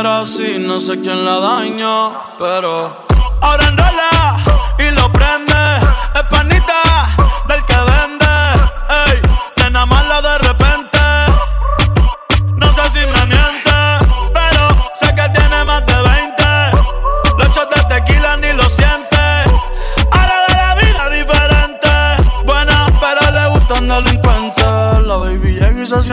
era así, no sé quién la dañó, pero ahora enrola y lo prende, es panita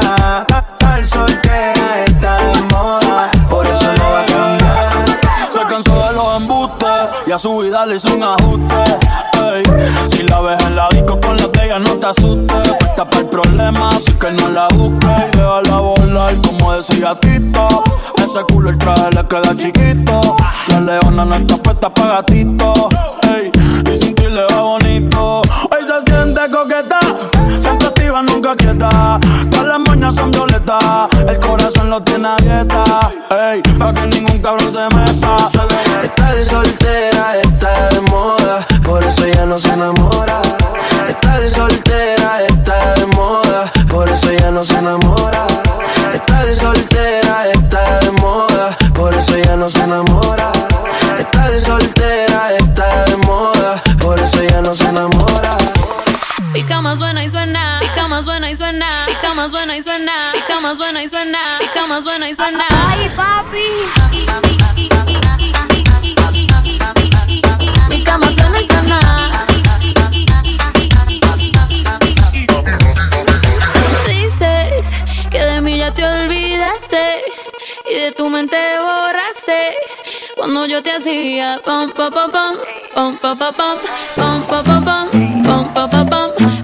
Estar soltera está moda, por eso no va a cambiar. se cansó de los embustes y a su vida le hizo un ajuste. Si la ves en la disco con la pega, no te asustes. Puesta para el problema, así que no la busques. Déjala volar, como decía Tito. Ese culo el traje le queda chiquito. La leona no está puesta para gatito. Nunca quieta. Todas las moñas son violetas, el corazón lo tiene a dieta. Ey, pa' que ningún cabrón se meta. Estar soltera está de moda, por eso ya no se enamora. Estar soltera está de moda, por eso ya no se enamora. Estar soltera está de moda, por eso ya no se enamora. Estar soltera está de moda, por eso ya no se enamora. Mi cama suena y suena, cama suena y suena, mi cama suena y suena, mi cama suena y suena, mi cama suena y suena. Ay, papi. Mi cama suena y suena. Dices que de mí ya te olvidaste y de tu mente borraste. Cuando yo te hacía pam pam pam pam pam pam pam pam pam pam pam pam pam pam pam pam pam pam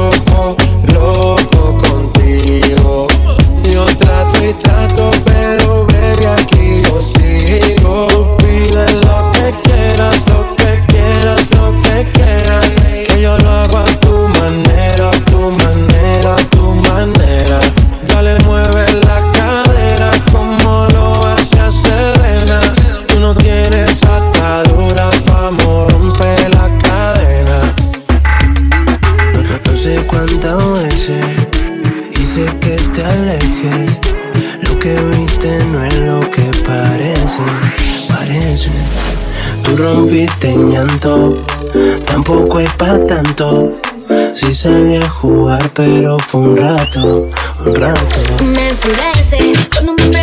rompiste en llanto, tampoco es para tanto. Si sí salí a jugar, pero fue un rato, un rato. Me enfurece cuando me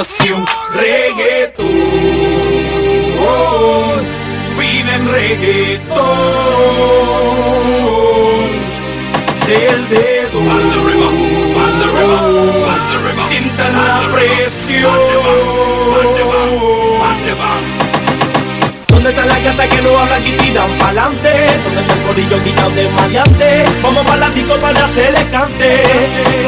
estación reggaetón, piden reggaetón del dedo. Sientan la presión. ¿Dónde está la gata que no habla y tiran pa'lante? ¿Dónde está el corillo quitado de maleante? Vamos para la disco para hacer el cante.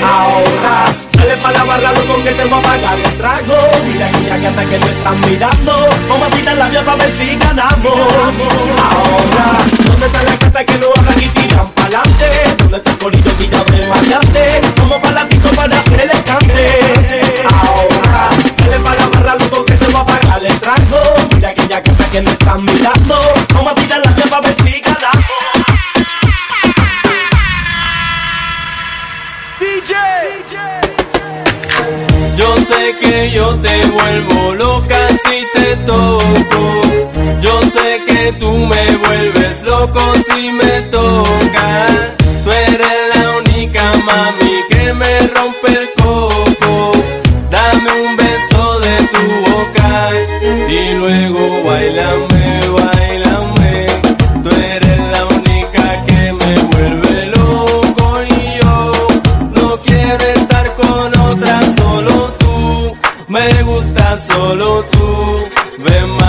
Ahora Dale pa' la barra, loco, que te voy a pagar el trago. Mira niña que hasta que me están mirando, vamos a tirar la vía pa' ver si ganamos. Ahora, ¿dónde está la carta que no hablan y tiran pa'lante? ¿Dónde está el corillo que ya me mataste? Vamos pa' la pico para hacer el cante. Ahora, dale pa' la barra, loco, que te voy a pagar el trago. Mira que ya que hasta que me están mirando, vamos a tirar la sé que yo te vuelvo loca si te toco. Yo sé que tú me vuelves loco si me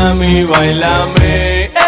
Mami, bailame.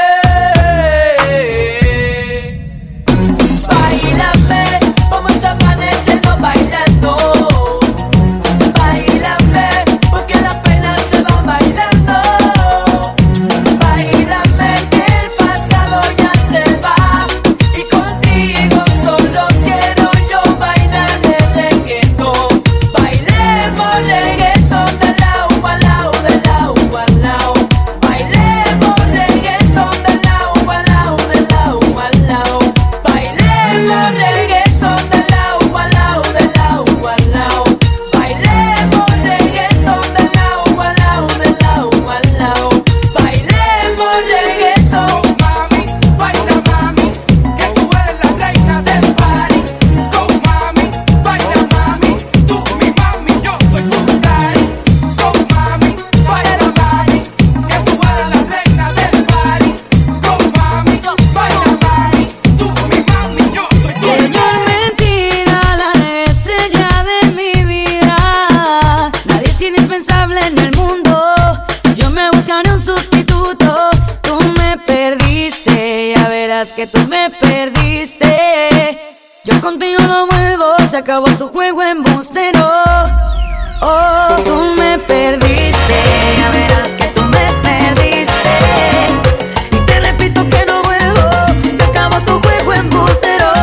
que tú me perdiste. Yo contigo no vuelvo, se acabó tu juego embustero. Oh, tú me perdiste, ya verás que tú me perdiste. Y te repito que no vuelvo, se acabó tu juego embustero.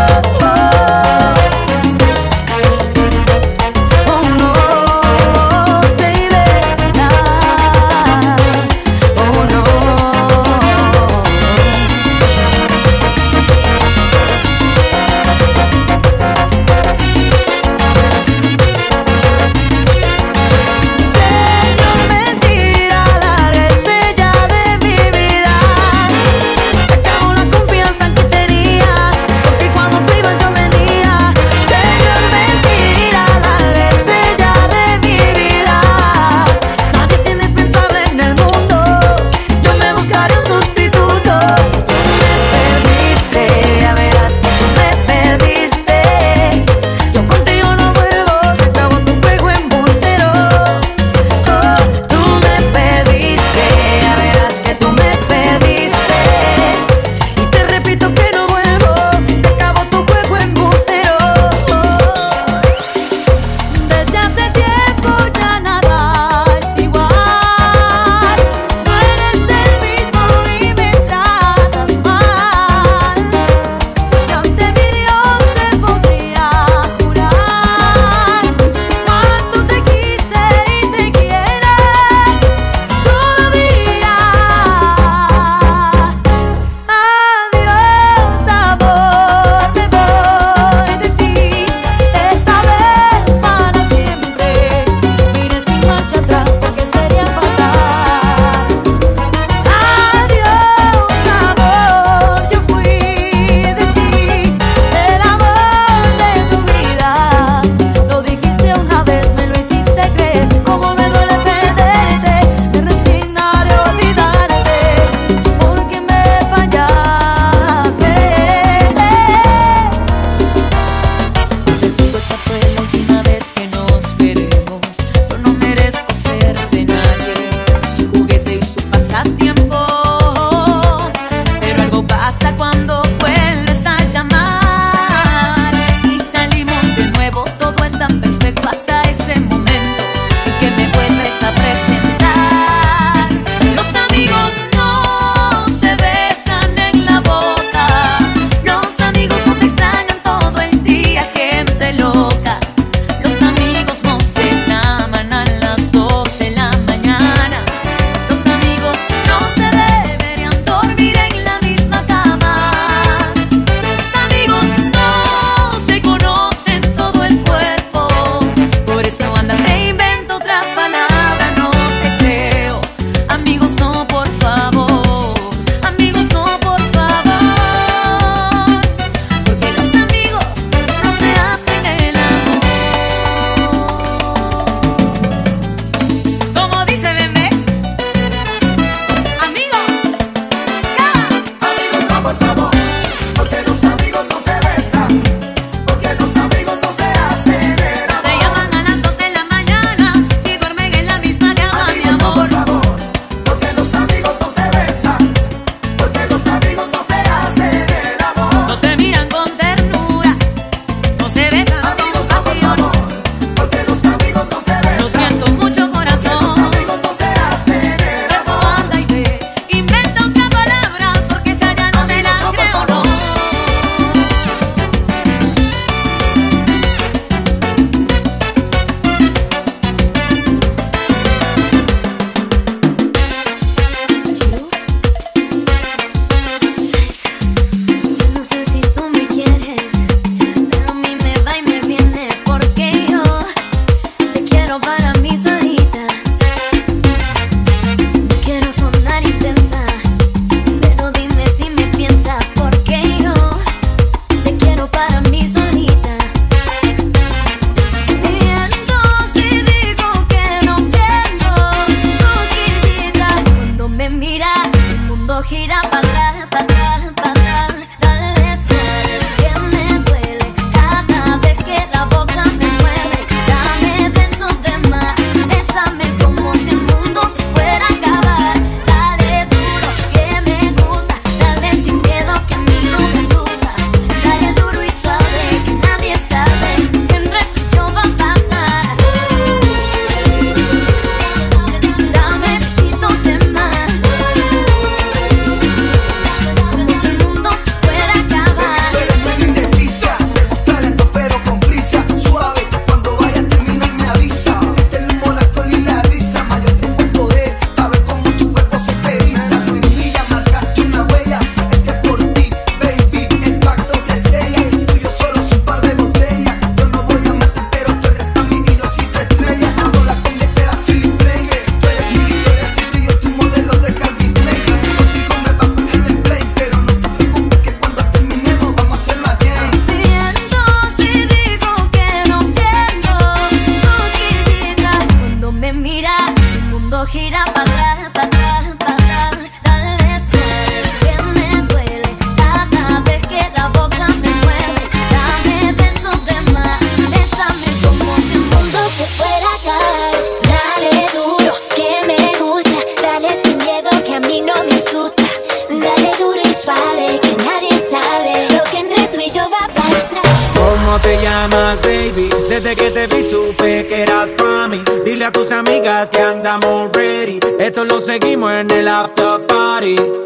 When en el after party.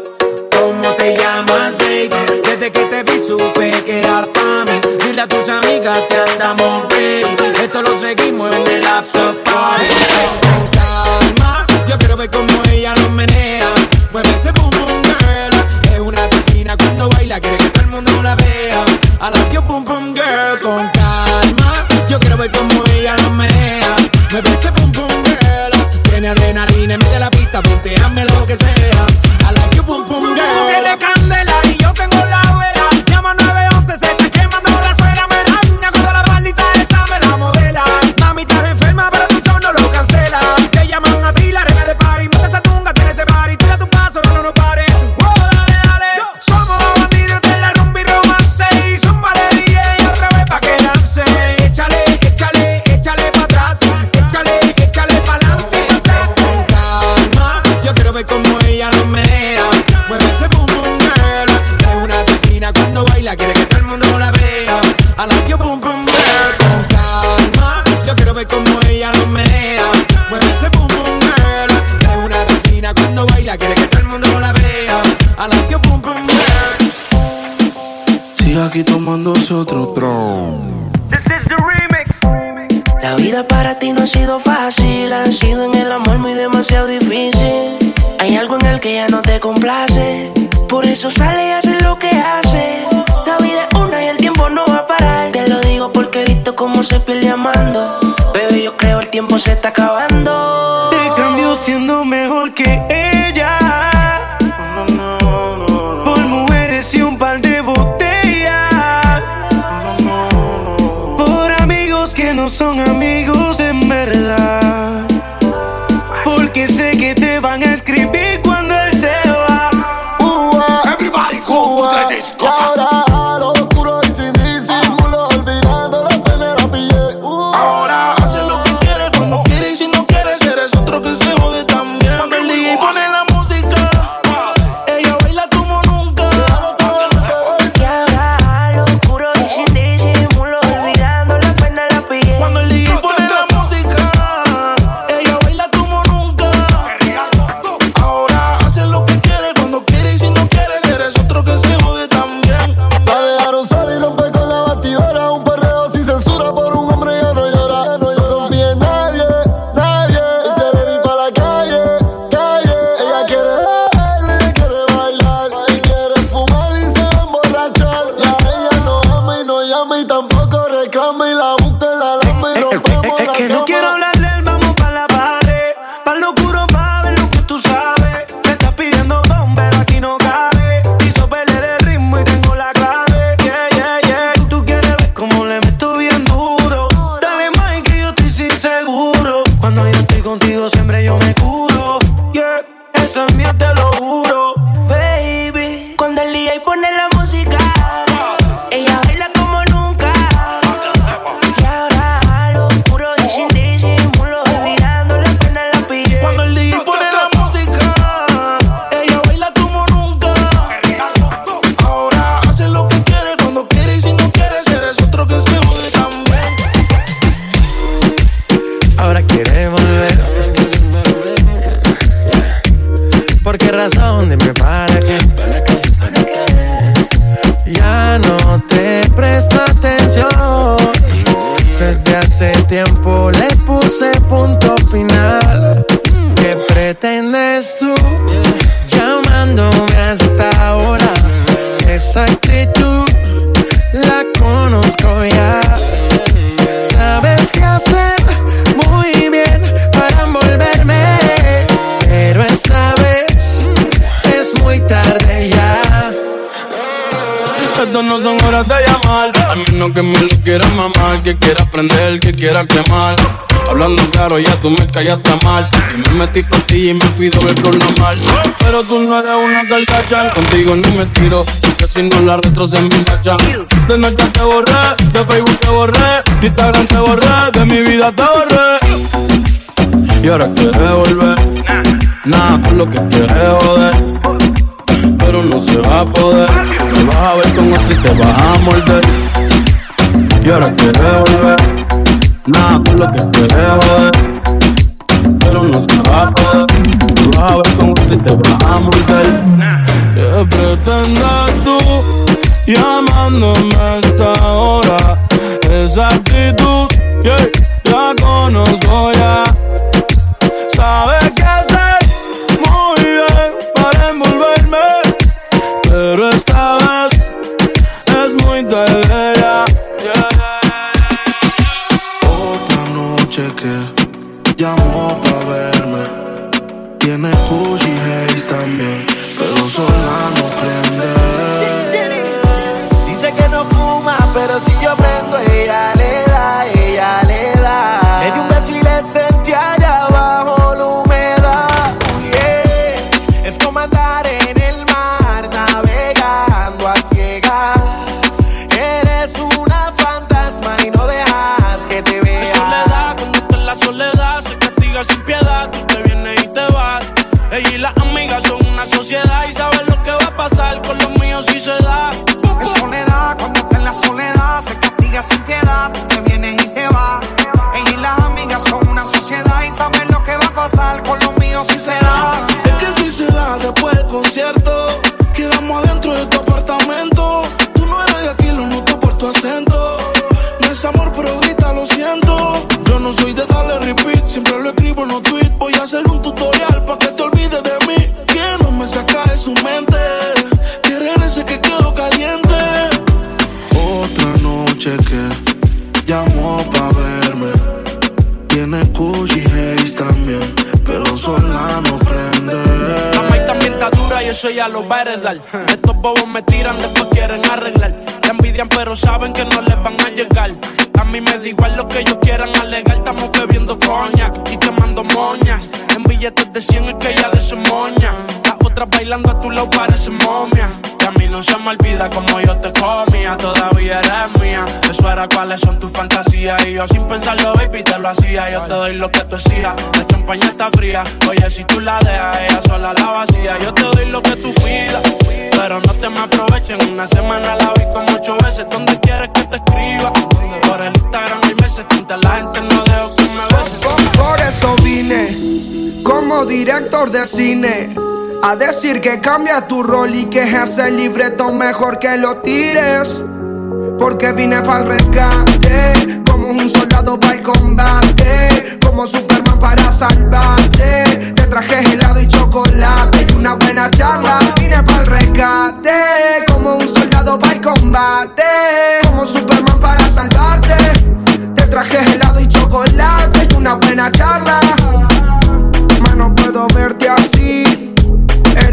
que ya está mal. Y me metí contigo y me fui doble la mal. Pero tú no eres una gargacha, contigo ni me tiro. Porque si no la retro se me. De noche te borré, de Facebook te borré, de Instagram te borré, de mi vida te borré. Y ahora quieres volver. Nada por lo que quieres joder. Pero no se va a poder. Te vas a ver con otro y te vas a morder. Y ahora quieres volver. Nada por lo que quieres joder no se va a poder. Tú vas a ver que te vas a. Gucci Haze también, pero sola no prende. Dice que no fuma, pero si yo prendo, ella los míos eso ya lo va a. Estos bobos me tiran, después quieren arreglar. Te envidian, pero saben que no les van a llegar. A mí me da igual lo que ellos quieran alegar. Estamos bebiendo coña y quemando moñas. En billetes de 100 es que ella de su moña. Las otras bailando a tu lado parecen momia. Y a mí no se me olvida como yo te comía. Todavía eres mía. Eso era cuáles son tus fantasías. Y yo sin pensarlo, baby, te lo hacía. Yo te doy lo que tú exijas. La champaña está fría. Oye, si tú la dejas, ella sola la vacía. Yo te doy lo que tú pidas. Pero no te me aprovechen. Una semana la vi como ocho veces. ¿Dónde quieres que te escriba? Por el Instagram hay meses. Frente a la gente no dejo que me. Por eso vine como director de cine a decir que cambia tu rol y que ese libreto mejor que lo tires. Porque vine para el rescate, como un soldado para el combate, como Superman para salvarte. Te traje helado y chocolate y una buena charla. Vine para el rescate, como un soldado para el combate, como Superman para salvarte. Te traje helado y chocolate y una buena charla. Más no puedo verte así.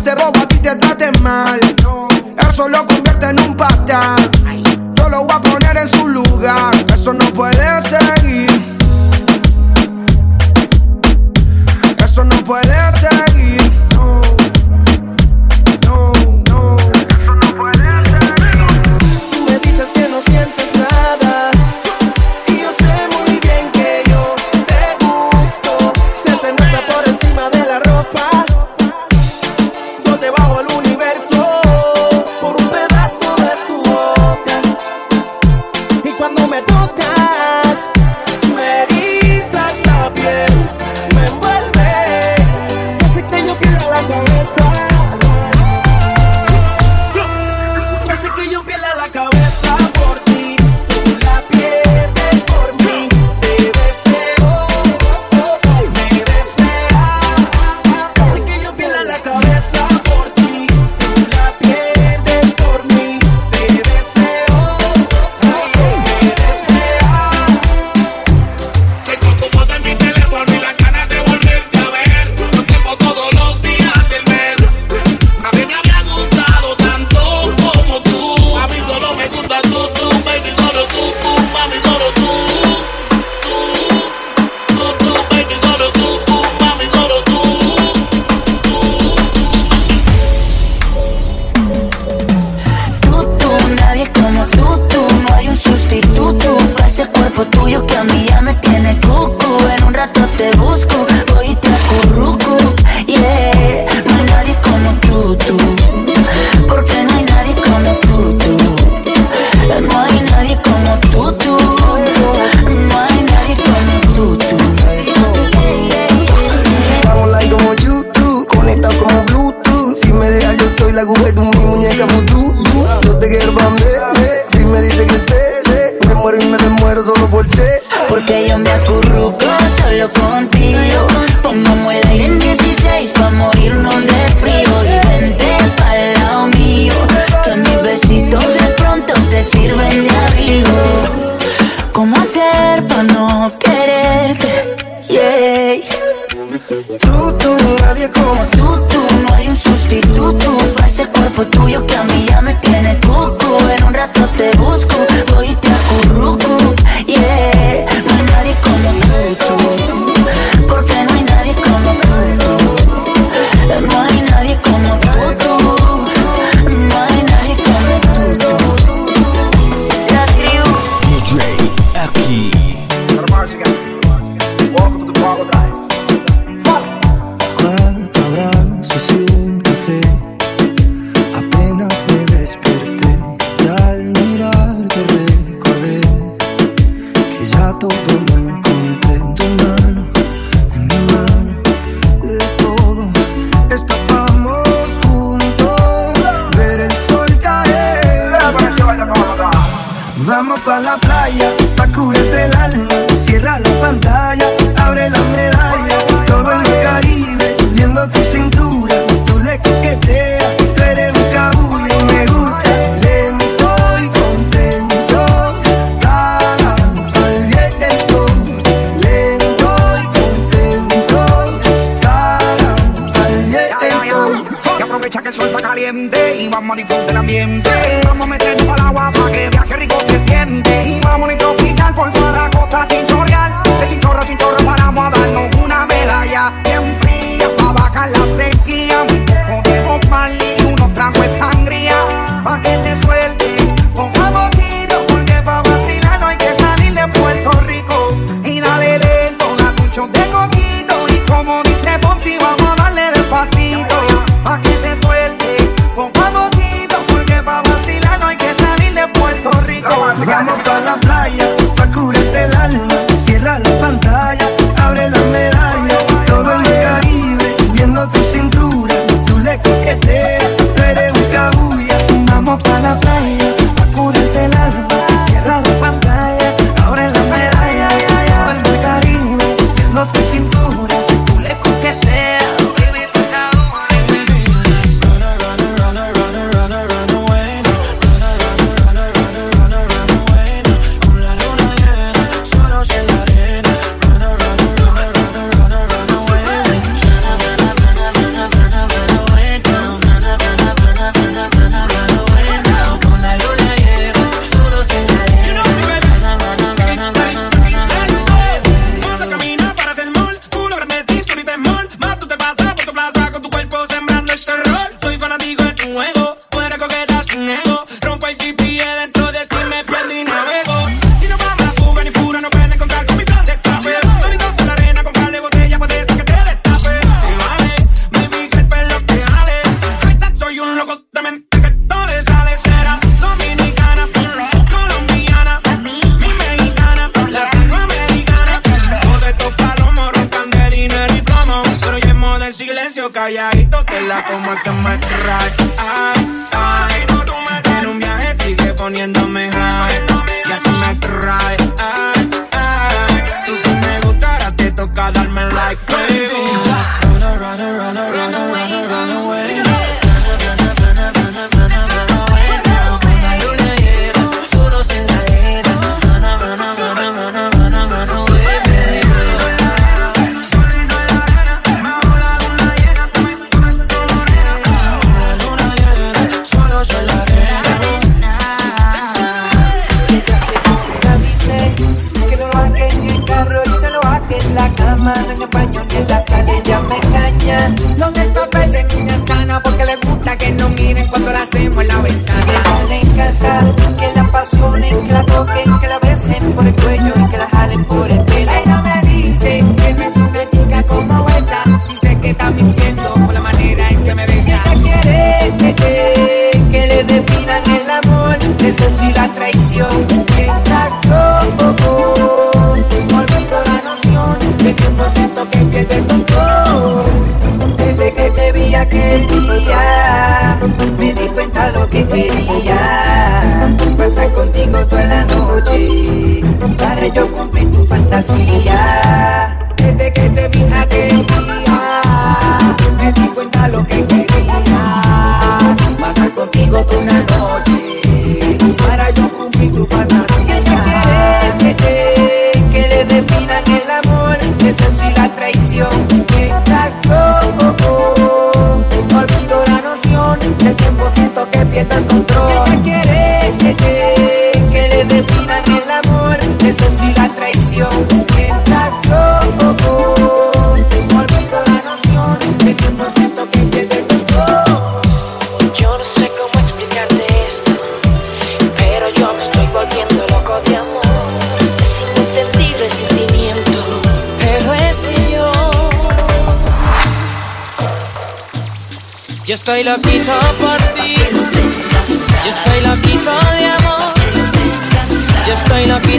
ese bobo a ti te trate mal. Eso lo convierte en un patán.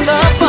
enough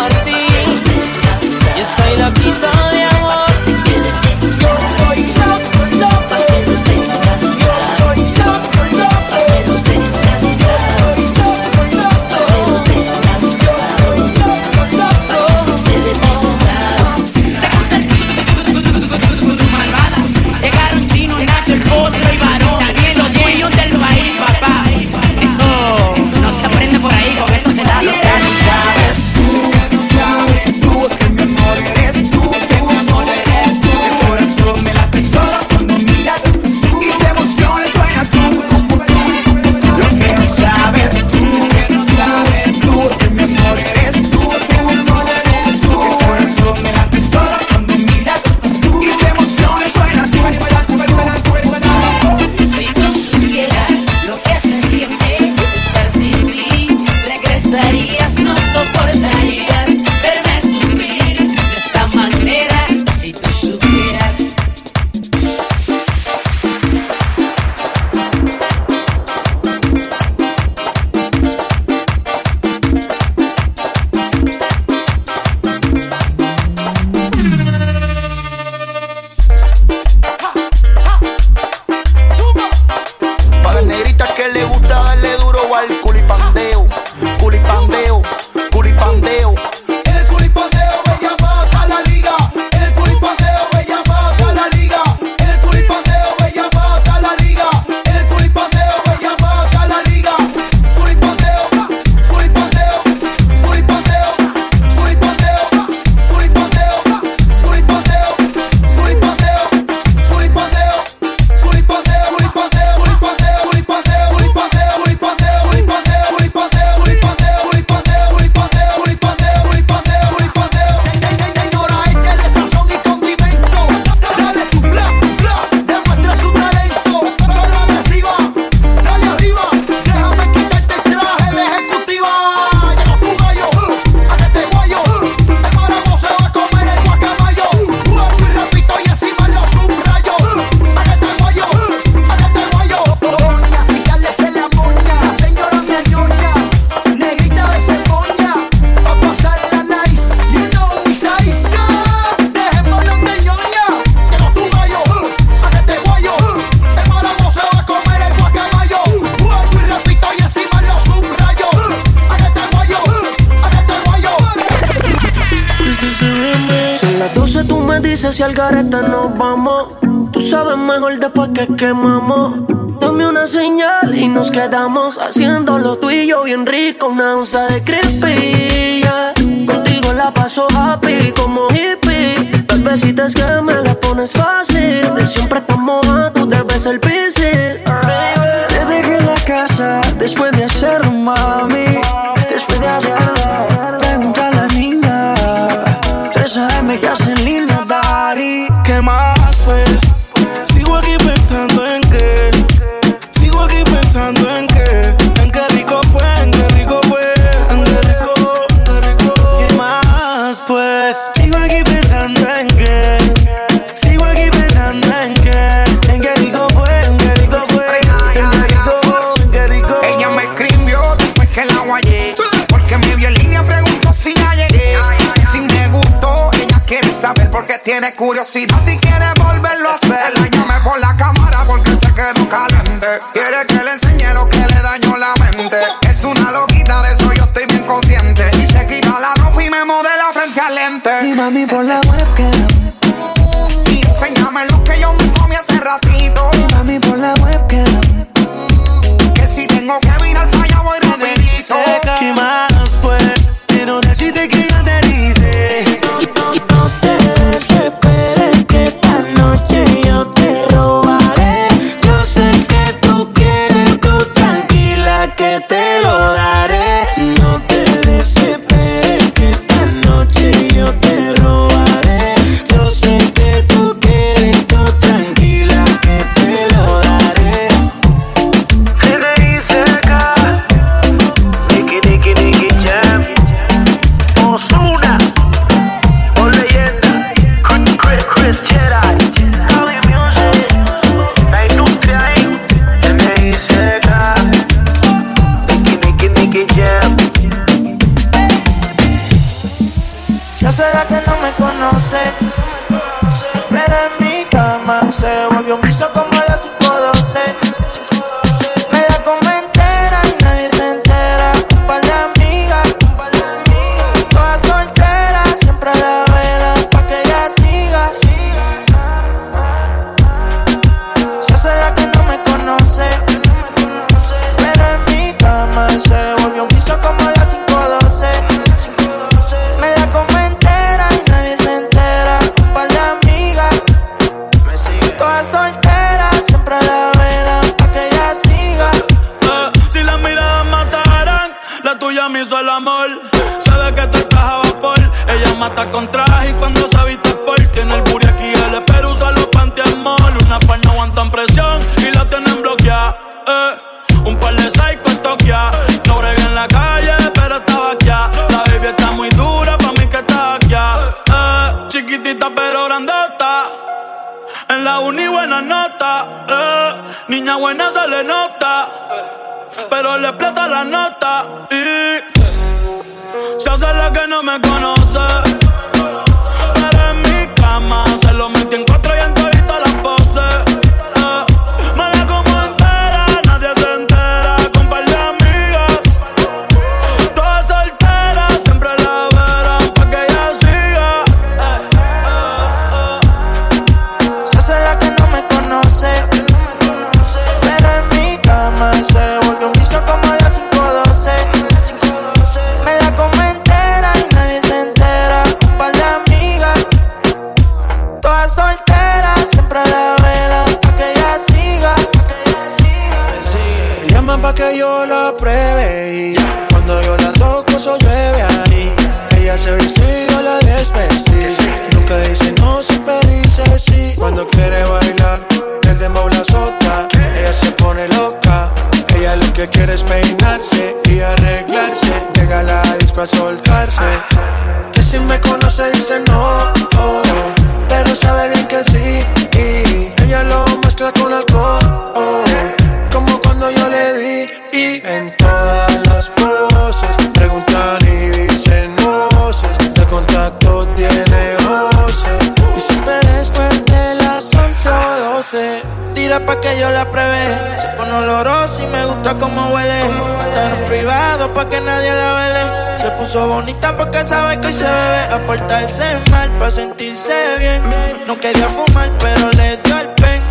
pa' que nadie la vele. Se puso bonita porque sabe que hoy se bebe. A portarse mal pa' sentirse bien. No quería fumar, pero le dio el pen.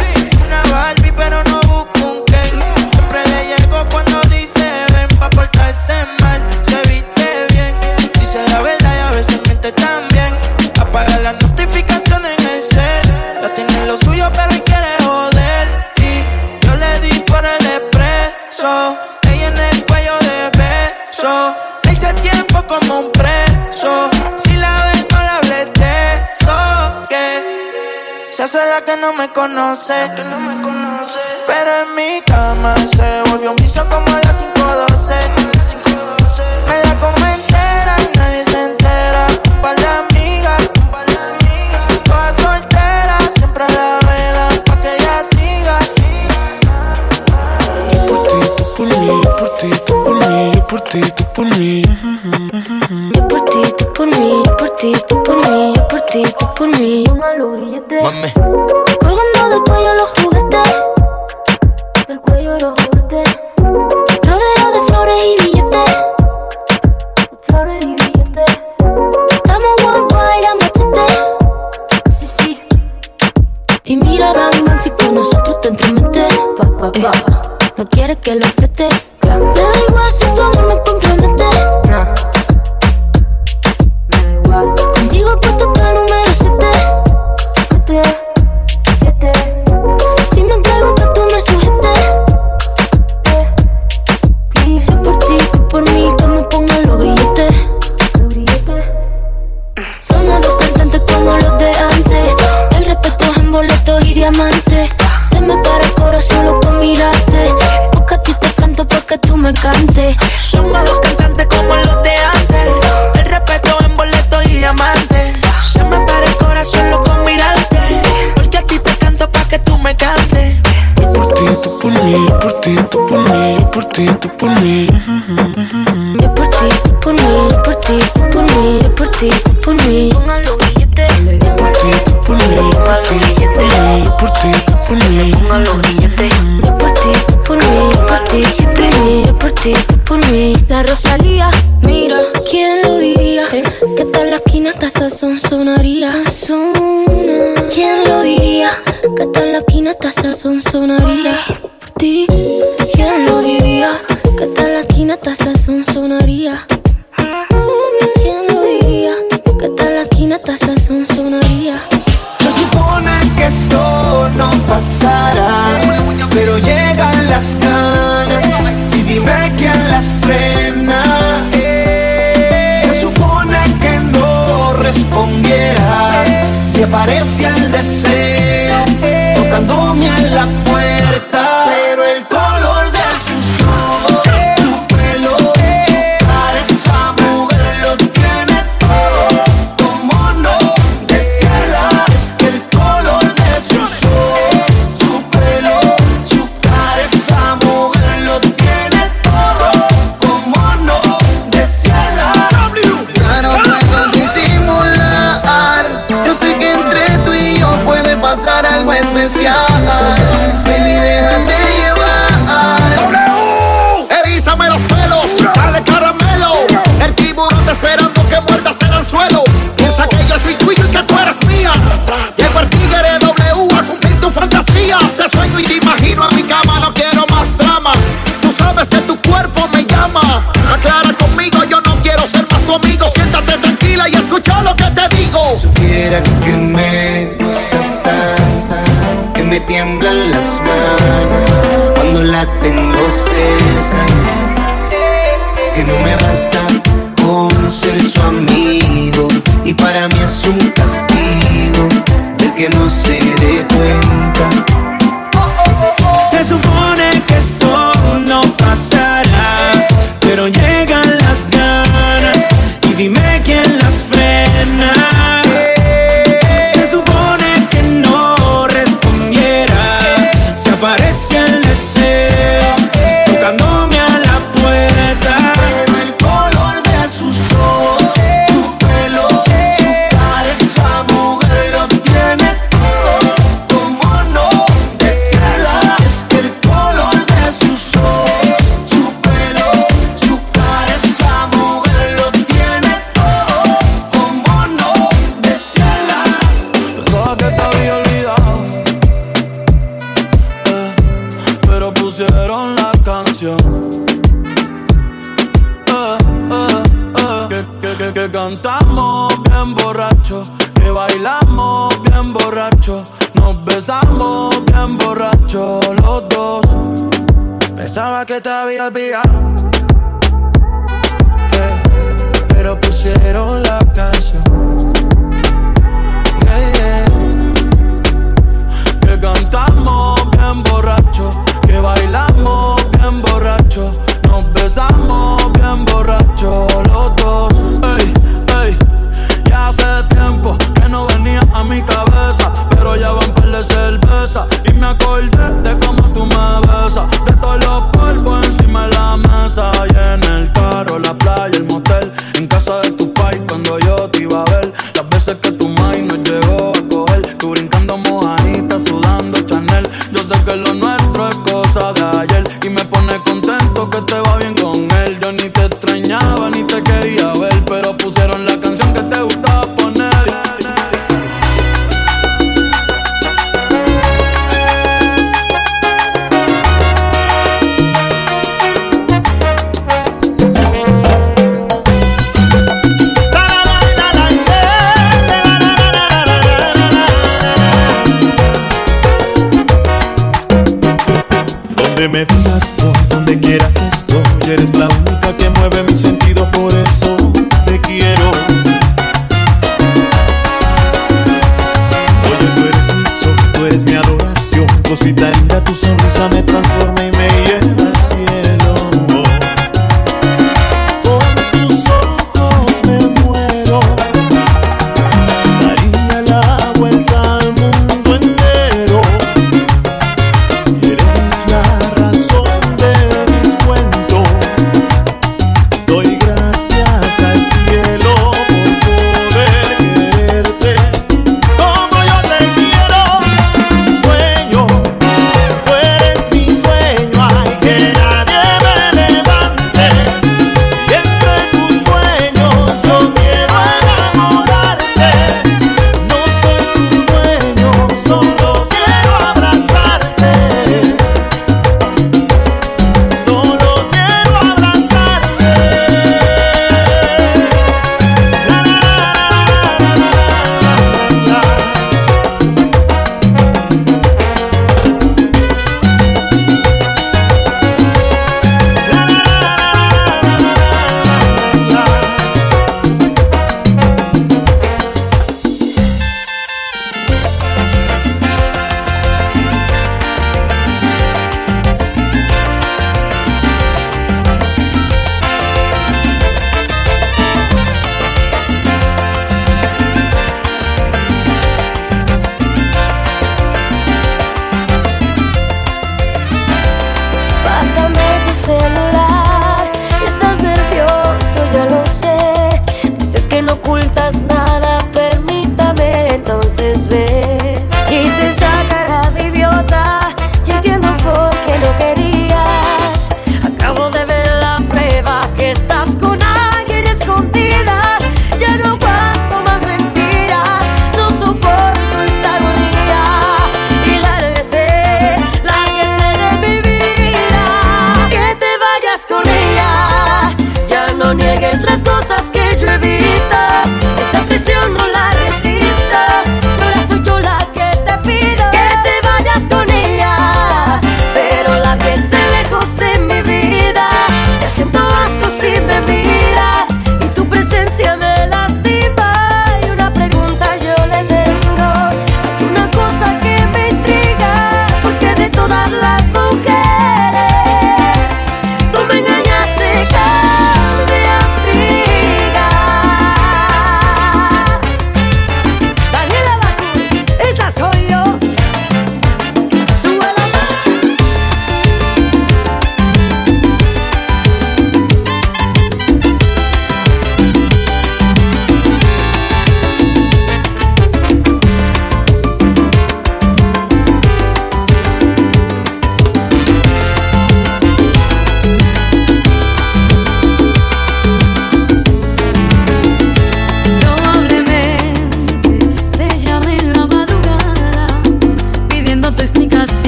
Una Barbie, pero no me no me. Pero en mi cama se volvió un piso como a las 512. Me la como entera y nadie se entera. Pa' la amiga, todas solteras, siempre a la vela, pa' que ella siga. Yo por ti, tú por mí, yo por ti, tú por mí, yo por ti, tú por mí. Yo por ti, tú por mí, yo por ti, tú por mí, yo por ti, tú por mí. Mami. ti, tú por mí. Yo por ti, por mí, por ti, por mí, yo por ti, por mí. Yo por ti, por mí, por ti, por mí, yo por ti, por mí. Yo por ti, por mí, por ti, por mí, yo por ti, por mí. La Rosalía, mira, ¿quién lo diría? Eh. Que tal la esquina taza son sonaría. ¿Quién lo diría? Que tal la esquina son sonaría. pusieron la canción. Eh, eh, eh, que, que, que, que cantamos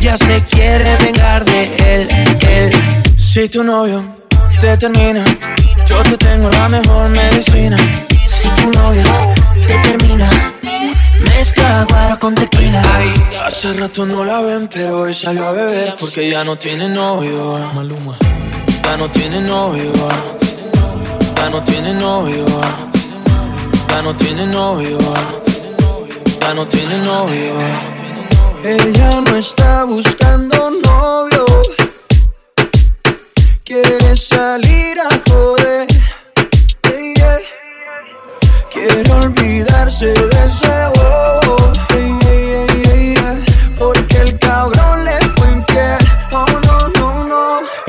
ella se quiere vengar de él, él. Si tu novio te termina, yo te tengo la mejor medicina. Si tu novio te termina, mezcla guaro con tequila. Ay, hace rato no la ven, pero hoy salió a beber porque ya no tiene novio. Maluma. Ya no tiene novio. Ya no tiene novio. Ya no tiene novio. Ya no tiene novio. Ella no está buscando novio. Quiere salir a joder. Quiere olvidarse de ese bobo.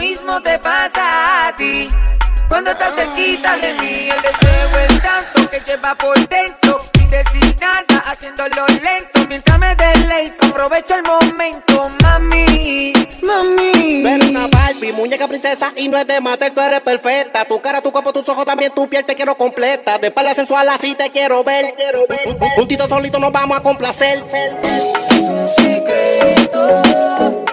mismo te pasa a ti. Cuando estás cerquita de mí, el deseo es tanto que lleva por dentro. Sin decir nada, haciéndolo lento. Mientras me deleito, aprovecho el momento, mami. Mami. Pero una Barbie, muñeca princesa y no es de matar, tú eres perfecta. Tu cara, tu cuerpo, tus ojos, también tu piel te quiero completa. De espalda sensual así te quiero ver. Juntito solito nos vamos a complacer. Bebecita,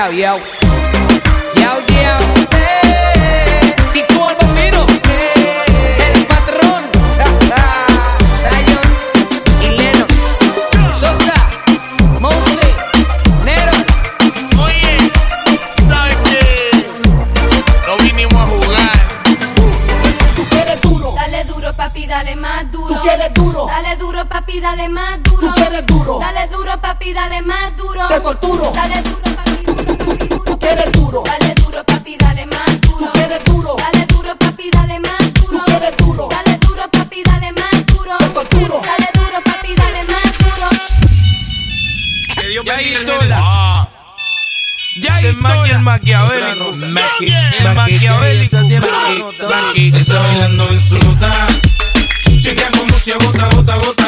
grab, yo. Yo, yo. El el patrón. Zion y Lennox. Sosa. Monse. Nero. Oye, ¿sabes qué? No vinimos a jugar. Tú quieres duro. Dale duro, papi, dale más duro. Tú quieres duro. Dale duro, papi, dale más duro. Tú quieres duro. Dale duro, papi, dale más duro. Te torturo. Dale duro. aquí. Está bailando en su bota. Chequea cómo se bota, bota, bota.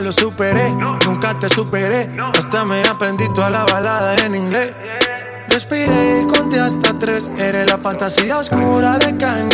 lo superé, nunca te superé. Hasta me aprendí toda la balada en inglés. Respiré y conté hasta tres. Eres la fantasía oscura de Kanye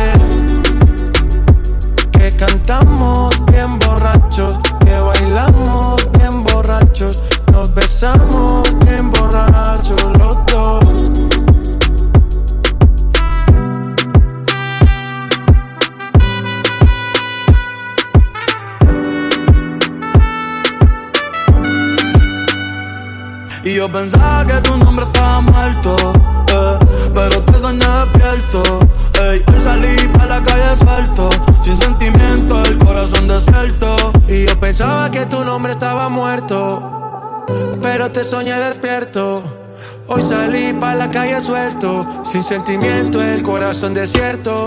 Hoy salí pa' la calle suelto, sin sentimiento, el corazón desierto.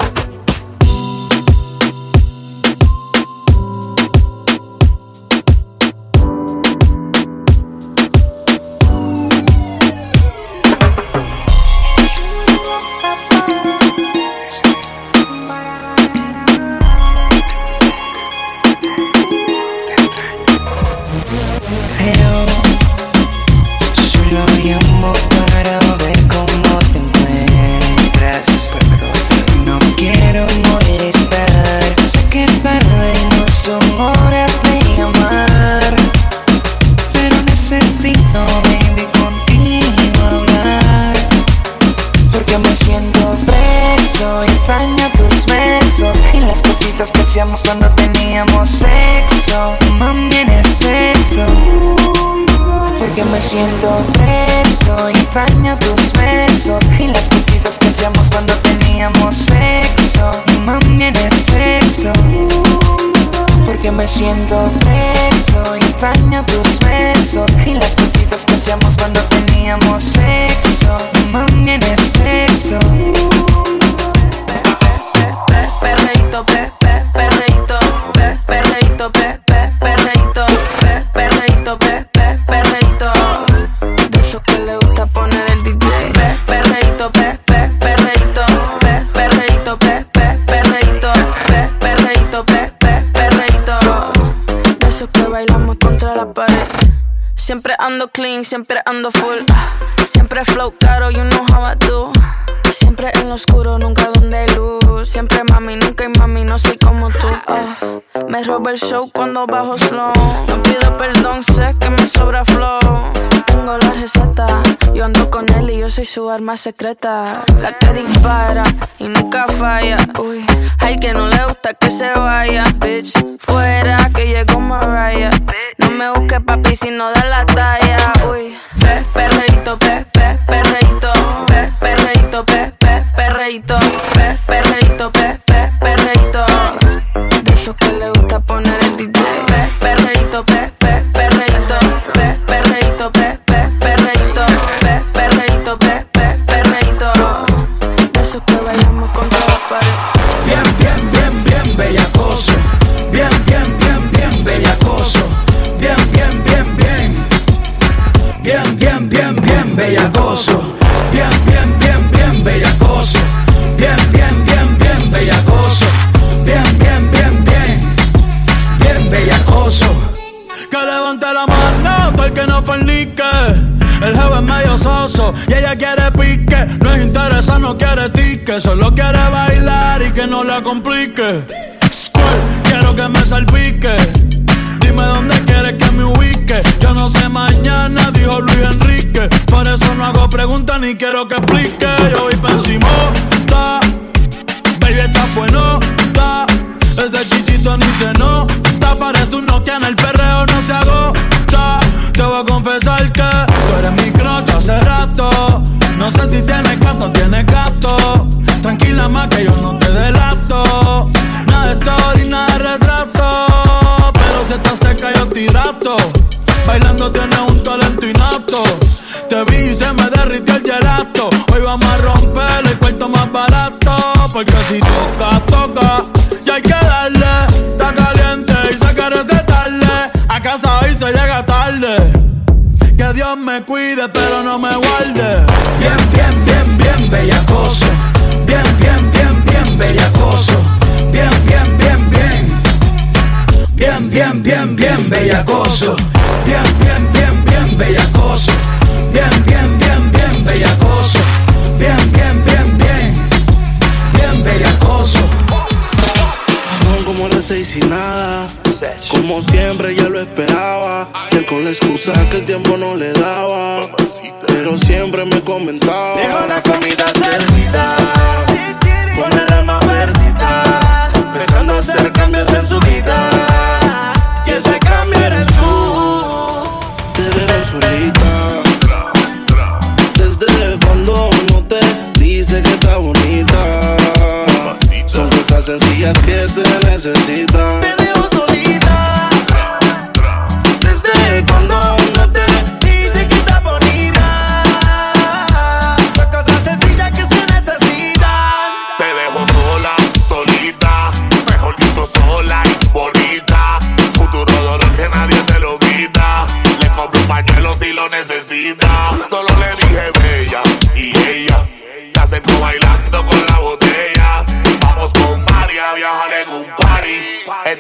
arma secreta, la que dispara y nunca falla. Uy, hay que no le gusta que se vaya, bitch. Fuera que llegó Mariah. No me busques papi si no da la talla. Uy, te espero complica.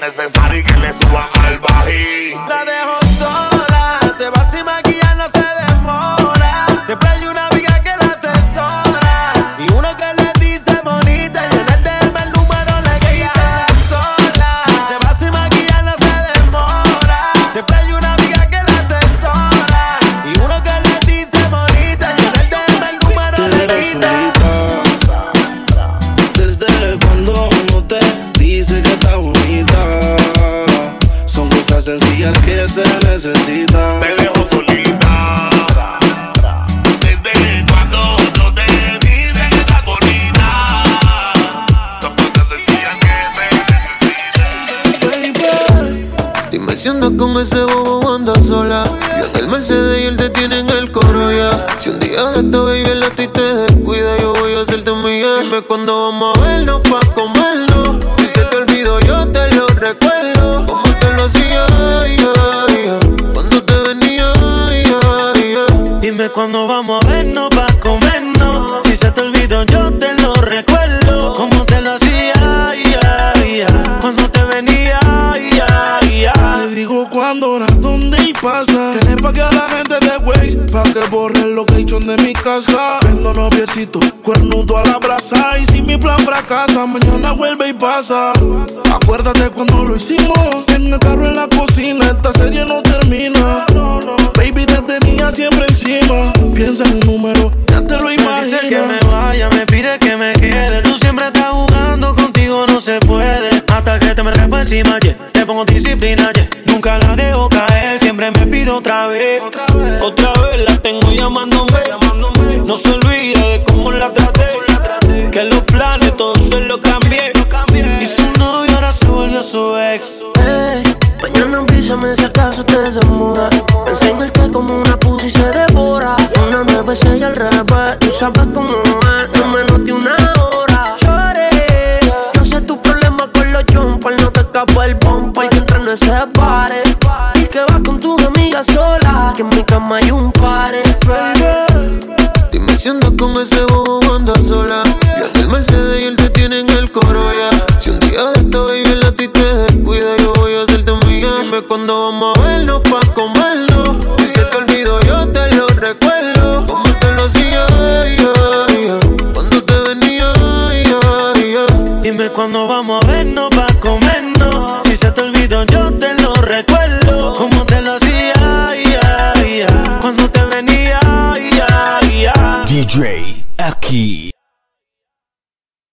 necesario y que le suba Acuérdate cuando lo hicimos.